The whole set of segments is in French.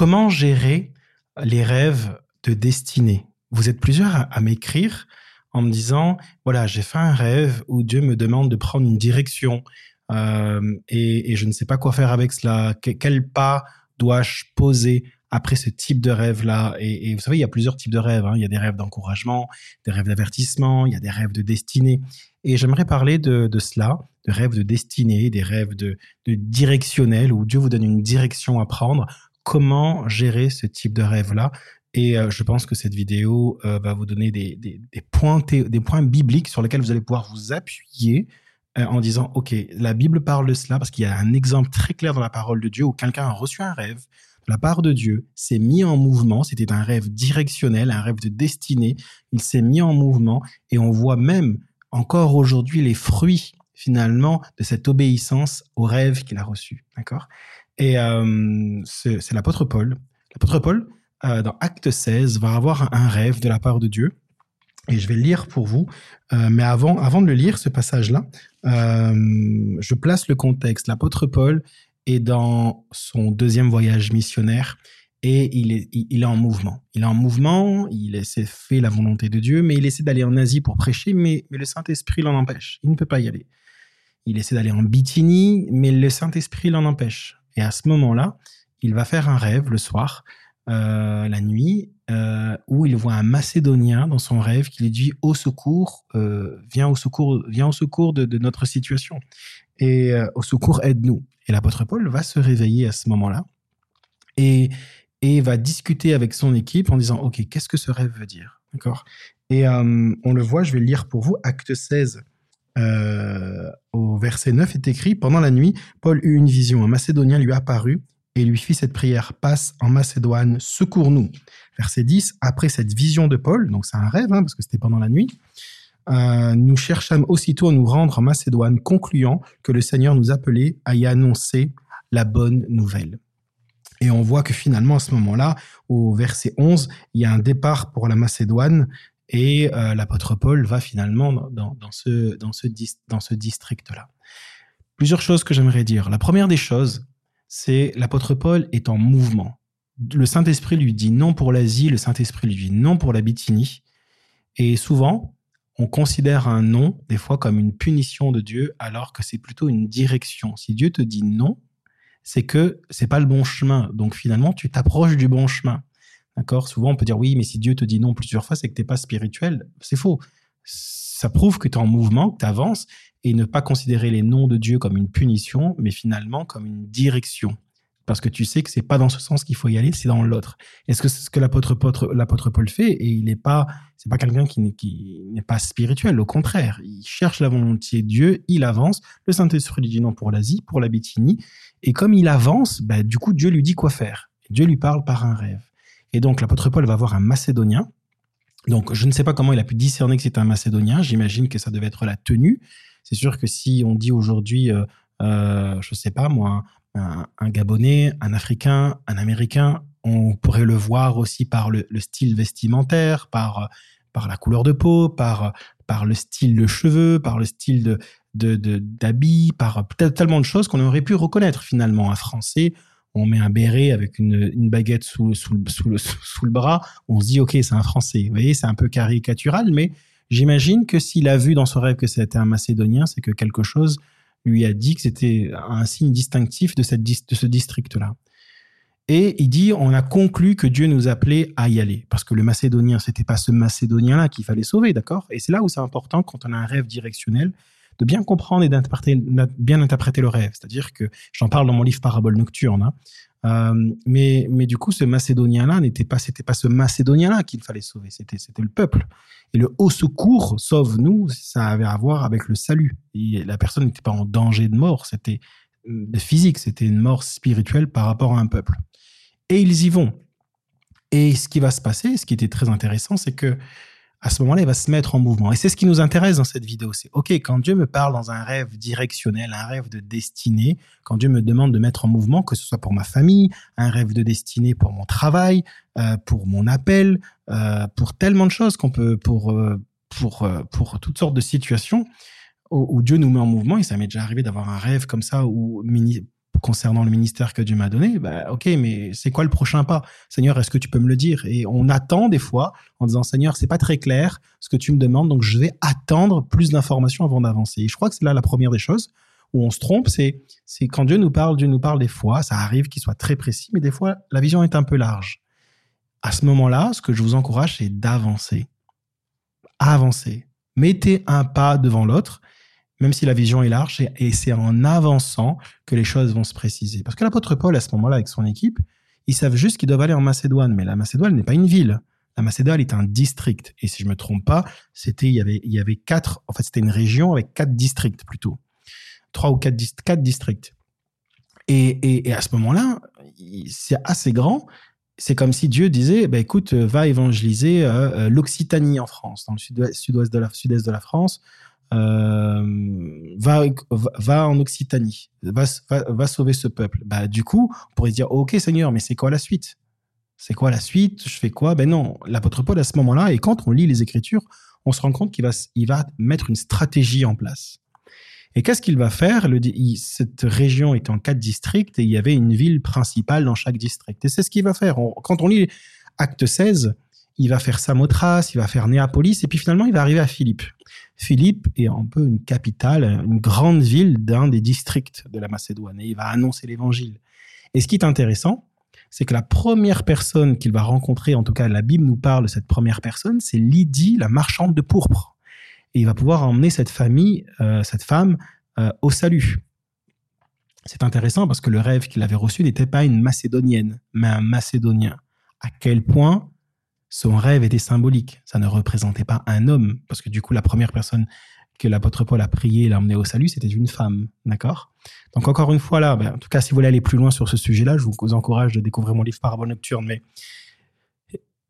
comment gérer les rêves de destinée? Vous êtes plusieurs à, m'écrire en me disant, voilà, j'ai fait un rêve où Dieu me demande de prendre une direction euh, et, je ne sais pas quoi faire avec cela. quel pas dois-je poser après ce type de rêve-là? Et, vous savez, il y a plusieurs types de rêves. Hein. Il y a des rêves d'encouragement, des rêves d'avertissement, il y a des rêves de destinée. Et j'aimerais parler de, cela, de rêves de destinée, des rêves de, de directionnel, où Dieu vous donne une direction à prendre. Comment gérer ce type de rêve-là et euh, je pense que cette vidéo euh, va vous donner des, des, points des points bibliques sur lesquels vous allez pouvoir vous appuyer euh, en disant, OK, la Bible parle de cela parce qu'il y a un exemple très clair dans la parole de Dieu où quelqu'un a reçu un rêve, la part de Dieu s'est mis en mouvement. C'était un rêve directionnel, un rêve de destinée. Il s'est mis en mouvement et on voit même encore aujourd'hui les fruits finalement de cette obéissance au rêve qu'il a reçu. D'accord? Et euh, c'est l'apôtre Paul. L'apôtre Paul, euh, dans Acte 16, va avoir un rêve de la part de Dieu. Et je vais le lire pour vous. Euh, mais avant, avant de le lire, ce passage-là, je place le contexte. L'apôtre Paul est dans son deuxième voyage missionnaire et il est, il est en mouvement. Il est en mouvement, il essaie fait la volonté de Dieu, mais il essaie d'aller en Asie pour prêcher, mais, mais le Saint-Esprit l'en empêche. Il ne peut pas y aller. Il essaie d'aller en Bithynie, mais le Saint-Esprit l'en empêche. Et à ce moment-là, il va faire un rêve le soir, euh, la nuit, euh, où il voit un Macédonien dans son rêve qui lui dit au secours, euh, viens au secours, au secours de, notre situation et au secours aide-nous. Et l'apôtre Paul va se réveiller à ce moment-là et, et va discuter avec son équipe en disant, OK, qu'est-ce que ce rêve veut dire? D'accord? Et on le voit, je vais le lire pour vous, acte 16. Euh, au verset 9 est écrit Pendant la nuit, Paul eut une vision. Un Macédonien lui apparut et lui fit cette prière Passe en Macédoine, secours-nous. Verset 10 Après cette vision de Paul, donc c'est un rêve, hein, parce que c'était pendant la nuit, euh, nous cherchâmes aussitôt à nous rendre en Macédoine, concluant que le Seigneur nous appelait à y annoncer la bonne nouvelle. Et on voit que finalement, à ce moment-là, au verset 11, il y a un départ pour la Macédoine et euh, l'apôtre Paul va finalement dans, ce, dans ce, district-là. Plusieurs choses que j'aimerais dire. La première des choses, c'est l'apôtre Paul est en mouvement. Le Saint-Esprit lui dit non pour l'Asie, le Saint-Esprit lui dit non pour la Bithynie. Et souvent, on considère un non des fois comme une punition de Dieu alors que c'est plutôt une direction. Si Dieu te dit non, c'est que c'est pas le bon chemin. Donc finalement, tu t'approches du bon chemin. D'accord? Souvent, on peut dire oui, mais si Dieu te dit non plusieurs fois, c'est que tu n'es pas spirituel. C'est faux. Ça prouve que tu es en mouvement, que tu avances et ne pas considérer les noms de Dieu comme une punition, mais finalement comme une direction parce que tu sais que c'est pas dans ce sens qu'il faut y aller, c'est dans l'autre. Est-ce que c'est ce que l'apôtre Paul fait? Et il n'est pas, c'est pas quelqu'un qui n'est pas spirituel. Au contraire, il cherche la volonté de Dieu, il avance. Le Saint-Esprit lui dit non pour l'Asie, pour la Bithynie, et comme il avance, bah, du coup Dieu lui dit quoi faire. Dieu lui parle par un rêve. Et donc l'apôtre Paul va voir un Macédonien. Donc je ne sais pas comment il a pu discerner que c'était un Macédonien. J'imagine que ça devait être la tenue. C'est sûr que si on dit aujourd'hui, euh, euh, je sais pas moi, un, Gabonais, un Africain, un Américain. On pourrait le voir aussi par le, style vestimentaire, par, la couleur de peau, par, le style de cheveux, par le style de d'habits, par tellement de choses qu'on aurait pu reconnaître finalement. Un Français, on met un béret avec une, baguette sous, le, bras, on se dit ok c'est un Français. Vous voyez, c'est un peu caricatural, mais j'imagine que s'il a vu dans son rêve que c'était un Macédonien, c'est que quelque chose lui a dit que c'était un signe distinctif de, de ce district-là. Et il dit, on a conclu que Dieu nous appelait à y aller. Parce que le Macédonien, c'était pas ce Macédonien-là qu'il fallait sauver, d'accord? Et c'est là où c'est important, quand on a un rêve directionnel, de bien comprendre et d'interpréter, bien interpréter le rêve. C'est-à-dire que, j'en parle dans mon livre Parabole nocturne, hein, euh, mais, mais du coup, ce Macédonien-là n'était pas, c'était pas ce Macédonien-là qu'il fallait sauver, c'était, c'était le peuple. Et le haut secours, sauve-nous, ça avait à voir avec le salut. La personne n'était pas en danger de mort, c'était de physique, c'était une mort spirituelle par rapport à un peuple. Et ils y vont. Et ce qui va se passer, ce qui était très intéressant, c'est que à ce moment-là, il va se mettre en mouvement. Et c'est ce qui nous intéresse dans cette vidéo. C'est, OK, quand Dieu me parle dans un rêve directionnel, un rêve de destinée, quand Dieu me demande de mettre en mouvement, que ce soit pour ma famille, un rêve de destinée pour mon travail, euh, pour mon appel, euh, pour tellement de choses qu'on peut, pour, euh, pour, pour toutes sortes de situations où, Dieu nous met en mouvement. Et ça m'est déjà arrivé d'avoir un rêve comme ça où concernant le ministère que Dieu m'a donné, bah, ok, mais c'est quoi le prochain pas? Seigneur, est-ce que tu peux me le dire? Et on attend des fois en disant Seigneur, c'est pas très clair ce que tu me demandes, donc je vais attendre plus d'informations avant d'avancer. Et je crois que c'est là la première des choses où on se trompe, c'est c'est quand Dieu nous parle, Dieu nous parle des fois, ça arrive qu'il soit très précis, mais des fois la vision est un peu large. À ce moment-là, ce que je vous encourage, c'est d'avancer, avancer. Mettez un pas devant l'autre même si la vision est large, et c'est en avançant que les choses vont se préciser. Parce que l'apôtre Paul, à ce moment-là, avec son équipe, ils savent juste qu'ils doivent aller en Macédoine, mais la Macédoine n'est pas une ville. La Macédoine est un district. Et si je me trompe pas, c'était, il y avait, il y avait quatre, en fait, c'était une région avec quatre districts plutôt. Trois ou quatre, quatre districts. Et, et, à ce moment-là, c'est assez grand. C'est comme si Dieu disait, bah, écoute, va évangéliser euh, euh, l'Occitanie en France, dans le sud-ouest de sud-est de la France, euh, va, en Occitanie, va, sauver ce peuple. Bah, du coup, on pourrait dire, ok Seigneur, mais c'est quoi la suite? C'est quoi la suite? Je fais quoi? Ben non, l'apôtre Paul à ce moment-là, et quand on lit les Écritures, on se rend compte qu'il va, mettre une stratégie en place. Et qu'est-ce qu'il va faire? Cette région est en quatre districts et il y avait une ville principale dans chaque district. Et c'est ce qu'il va faire. quand on lit Acte 16, il va faire Samothrace, il va faire Néapolis, et puis finalement, il va arriver à Philippe. Philippe est un peu une capitale, une grande ville d'un des districts de la Macédoine, et il va annoncer l'évangile. Et ce qui est intéressant, c'est que la première personne qu'il va rencontrer, en tout cas la Bible nous parle de cette première personne, c'est Lydie, la marchande de pourpre. Et il va pouvoir emmener cette famille, euh, cette femme, euh, au salut. C'est intéressant parce que le rêve qu'il avait reçu n'était pas une Macédonienne, mais un Macédonien. À quel point son rêve était symbolique. Ça ne représentait pas un homme, parce que du coup, la première personne que l'apôtre Paul a prié et l'a emmené au salut, c'était une femme. D'accord? Donc, encore une fois, là, ben, en tout cas, si vous voulez aller plus loin sur ce sujet-là, je vous encourage de découvrir mon livre Parabole nocturne, mais,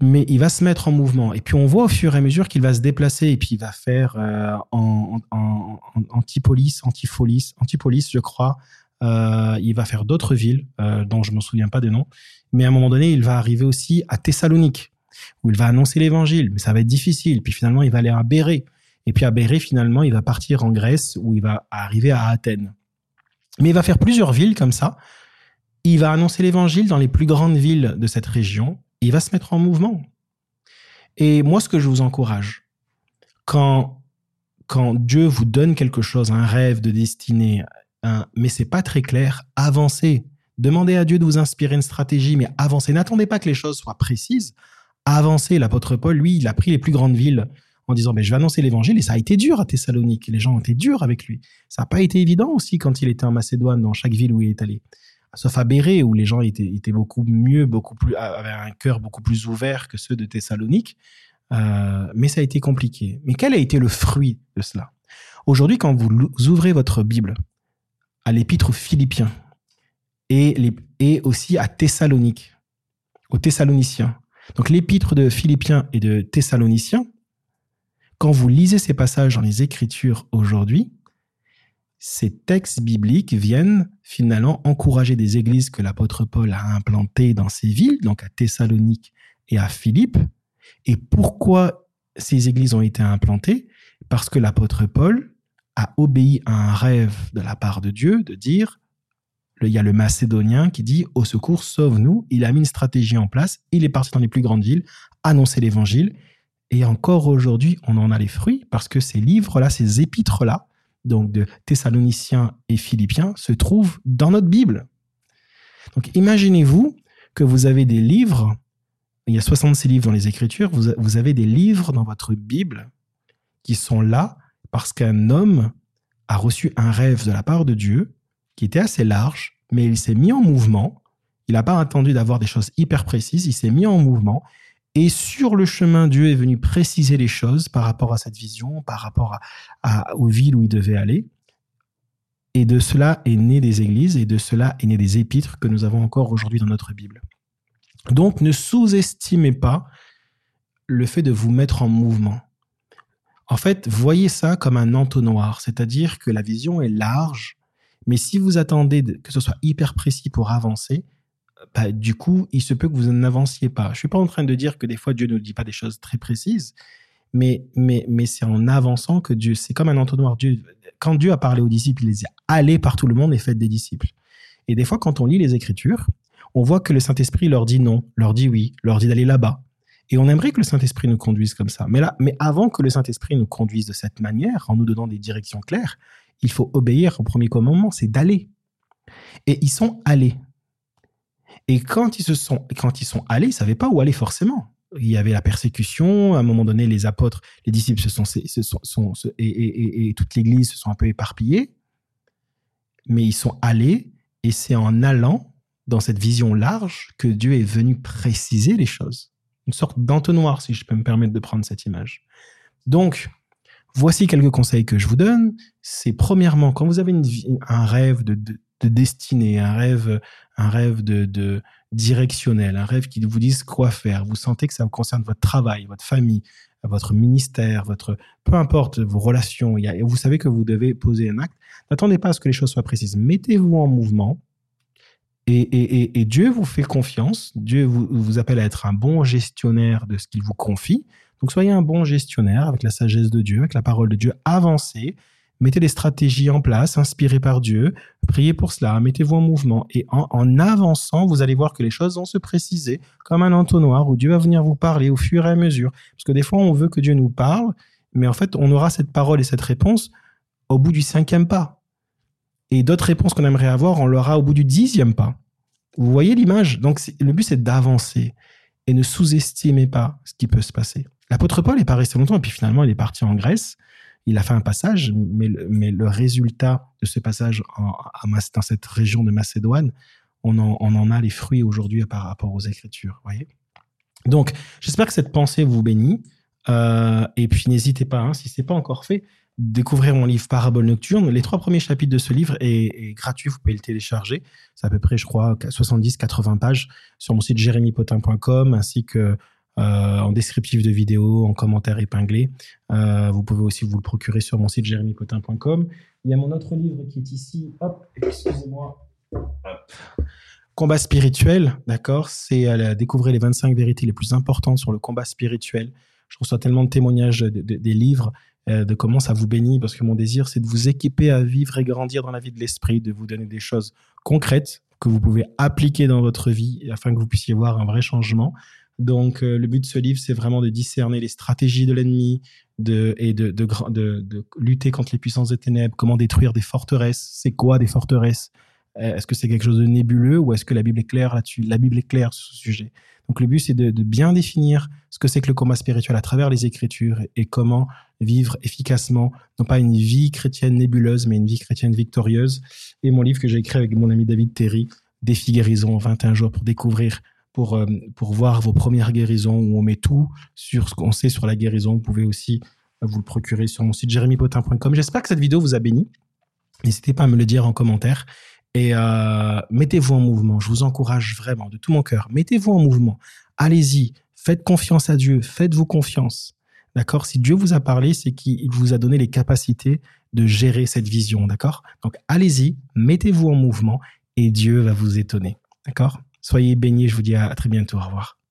mais il va se mettre en mouvement. Et puis, on voit au fur et à mesure qu'il va se déplacer et puis il va faire euh, en, en, antipolis, antipolis, antipolis, je crois. Euh, il va faire d'autres villes euh, dont je ne me souviens pas des noms. Mais à un moment donné, il va arriver aussi à Thessalonique où il va annoncer l'évangile, mais ça va être difficile. Puis finalement, il va aller à Béré. Et puis à Béré, finalement, il va partir en Grèce, où il va arriver à Athènes. Mais il va faire plusieurs villes comme ça. Il va annoncer l'évangile dans les plus grandes villes de cette région. il va se mettre en mouvement. Et moi, ce que je vous encourage, quand, quand Dieu vous donne quelque chose, un rêve de destinée, un, mais c'est pas très clair, avancez. Demandez à Dieu de vous inspirer une stratégie, mais avancez. N'attendez pas que les choses soient précises avancer. L'apôtre Paul, lui, il a pris les plus grandes villes en disant, ben, je vais annoncer l'évangile. Et ça a été dur à Thessalonique. Les gens ont été durs avec lui. Ça n'a pas été évident aussi quand il était en Macédoine, dans chaque ville où il est allé. Sauf à Béré, où les gens étaient, étaient beaucoup mieux, beaucoup plus, avaient un cœur beaucoup plus ouvert que ceux de Thessalonique. Euh, mais ça a été compliqué. Mais quel a été le fruit de cela? Aujourd'hui, quand vous ouvrez votre Bible à l'épître aux Philippiens et, et aussi à Thessalonique, aux Thessaloniciens, donc l'épître de Philippiens et de Thessaloniciens, quand vous lisez ces passages dans les Écritures aujourd'hui, ces textes bibliques viennent finalement encourager des églises que l'apôtre Paul a implantées dans ces villes, donc à Thessalonique et à Philippe. Et pourquoi ces églises ont été implantées? Parce que l'apôtre Paul a obéi à un rêve de la part de Dieu de dire il y a le Macédonien qui dit Au secours, sauve-nous. Il a mis une stratégie en place. Il est parti dans les plus grandes villes, annoncer l'évangile. Et encore aujourd'hui, on en a les fruits parce que ces livres-là, ces épîtres-là, donc de Thessaloniciens et Philippiens, se trouvent dans notre Bible. Donc imaginez-vous que vous avez des livres, il y a 66 livres dans les Écritures, vous avez des livres dans votre Bible qui sont là parce qu'un homme a reçu un rêve de la part de Dieu qui était assez large, mais il s'est mis en mouvement. Il n'a pas attendu d'avoir des choses hyper précises, il s'est mis en mouvement. Et sur le chemin, Dieu est venu préciser les choses par rapport à cette vision, par rapport à, aux villes où il devait aller. Et de cela est né des églises et de cela est né des épîtres que nous avons encore aujourd'hui dans notre Bible. Donc ne sous-estimez pas le fait de vous mettre en mouvement. En fait, voyez ça comme un entonnoir, c'est-à-dire que la vision est large, mais si vous attendez que ce soit hyper précis pour avancer, bah, du coup, il se peut que vous n'avanciez pas. Je suis pas en train de dire que des fois Dieu ne dit pas des choses très précises, mais, mais, mais c'est en avançant que Dieu, c'est comme un entonnoir. Dieu, quand Dieu a parlé aux disciples, il les a allez par tout le monde et faites des disciples. Et des fois, quand on lit les Écritures, on voit que le Saint-Esprit leur dit non, leur dit oui, leur dit d'aller là-bas. Et on aimerait que le Saint-Esprit nous conduise comme ça. Mais là, mais avant que le Saint-Esprit nous conduise de cette manière, en nous donnant des directions claires, il faut obéir au premier commandement, c'est d'aller. Et ils sont allés. Et quand ils se sont, quand ils sont allés, ils savaient pas où aller forcément. Il y avait la persécution. À un moment donné, les apôtres, les disciples se sont, et, toute l'Église se sont un peu éparpillés. Mais ils sont allés, et c'est en allant dans cette vision large que Dieu est venu préciser les choses. Une sorte d'entonnoir, si je peux me permettre de prendre cette image. Donc, voici quelques conseils que je vous donne. C'est premièrement, quand vous avez un rêve de, de, de, destinée, un rêve, un rêve de, directionnel, un rêve qui vous dise quoi faire, vous sentez que ça vous concerne votre travail, votre famille, votre ministère, votre, peu importe vos relations, y vous savez que vous devez poser un acte, n'attendez pas à ce que les choses soient précises. Mettez-vous en mouvement, et, Dieu vous fait confiance, Dieu vous appelle à être un bon gestionnaire de ce qu'il vous confie. Donc soyez un bon gestionnaire avec la sagesse de Dieu, avec la parole de Dieu, avancez, mettez des stratégies en place, inspirées par Dieu, priez pour cela, mettez-vous en mouvement. Et en, en, avançant, vous allez voir que les choses vont se préciser comme un entonnoir où Dieu va venir vous parler au fur et à mesure. Parce que des fois, on veut que Dieu nous parle, mais en fait, on aura cette parole et cette réponse au bout du cinquième pas. Et d'autres réponses qu'on aimerait avoir, on l'aura au bout du dixième pas. Vous voyez l'image? Donc le but, c'est d'avancer et ne sous-estimez pas ce qui peut se passer. L'apôtre Paul n'est pas resté longtemps et puis finalement, il est parti en Grèce. Il a fait un passage, mais, le résultat de ce passage en, dans cette région de Macédoine, on en, a les fruits aujourd'hui par rapport aux Écritures. Voyez Donc, j'espère que cette pensée vous bénit. Euh, et puis, n'hésitez pas, hein, si ce n'est pas encore fait, découvrir mon livre Parabole nocturne. Les trois premiers chapitres de ce livre est, gratuit, vous pouvez le télécharger. C'est à peu près, je crois, 70-80 pages sur mon site jérémypotin.com ainsi que euh, en descriptif de vidéo, en commentaire épinglé. Euh, vous pouvez aussi vous le procurer sur mon site jérémypotin.com. Il y a mon autre livre qui est ici. Hop, excusez-moi. Combat spirituel, d'accord C'est à découvrir les 25 vérités les plus importantes sur le combat spirituel. Je reçois tellement de témoignages des livres euh, de comment ça vous bénit, parce que mon désir, c'est de vous équiper à vivre et grandir dans la vie de l'esprit, de vous donner des choses concrètes que vous pouvez appliquer dans votre vie afin que vous puissiez voir un vrai changement. Donc, euh, le but de ce livre, c'est vraiment de discerner les stratégies de l'ennemi et de, lutter contre les puissances des ténèbres, comment détruire des forteresses. C'est quoi des forteresses euh, Est-ce que c'est quelque chose de nébuleux ou est-ce que la Bible est claire là-dessus La Bible est claire sur ce sujet. Donc, le but, c'est de, bien définir ce que c'est que le combat spirituel à travers les Écritures et comment vivre efficacement, non pas une vie chrétienne nébuleuse, mais une vie chrétienne victorieuse. Et mon livre que j'ai écrit avec mon ami David Terry, Défi guérison 21 jours pour découvrir, pour, euh, pour voir vos premières guérisons, où on met tout sur ce qu'on sait sur la guérison. Vous pouvez aussi vous le procurer sur mon site jérémypotin.com. J'espère que cette vidéo vous a béni. N'hésitez pas à me le dire en commentaire. Et euh, mettez-vous en mouvement. Je vous encourage vraiment de tout mon cœur. Mettez-vous en mouvement. Allez-y. Faites confiance à Dieu. Faites-vous confiance. D'accord? Si Dieu vous a parlé, c'est qu'il vous a donné les capacités de gérer cette vision. D'accord? Donc allez-y, mettez-vous en mouvement et Dieu va vous étonner. D'accord? Soyez bénis, je vous dis à très bientôt. Au revoir.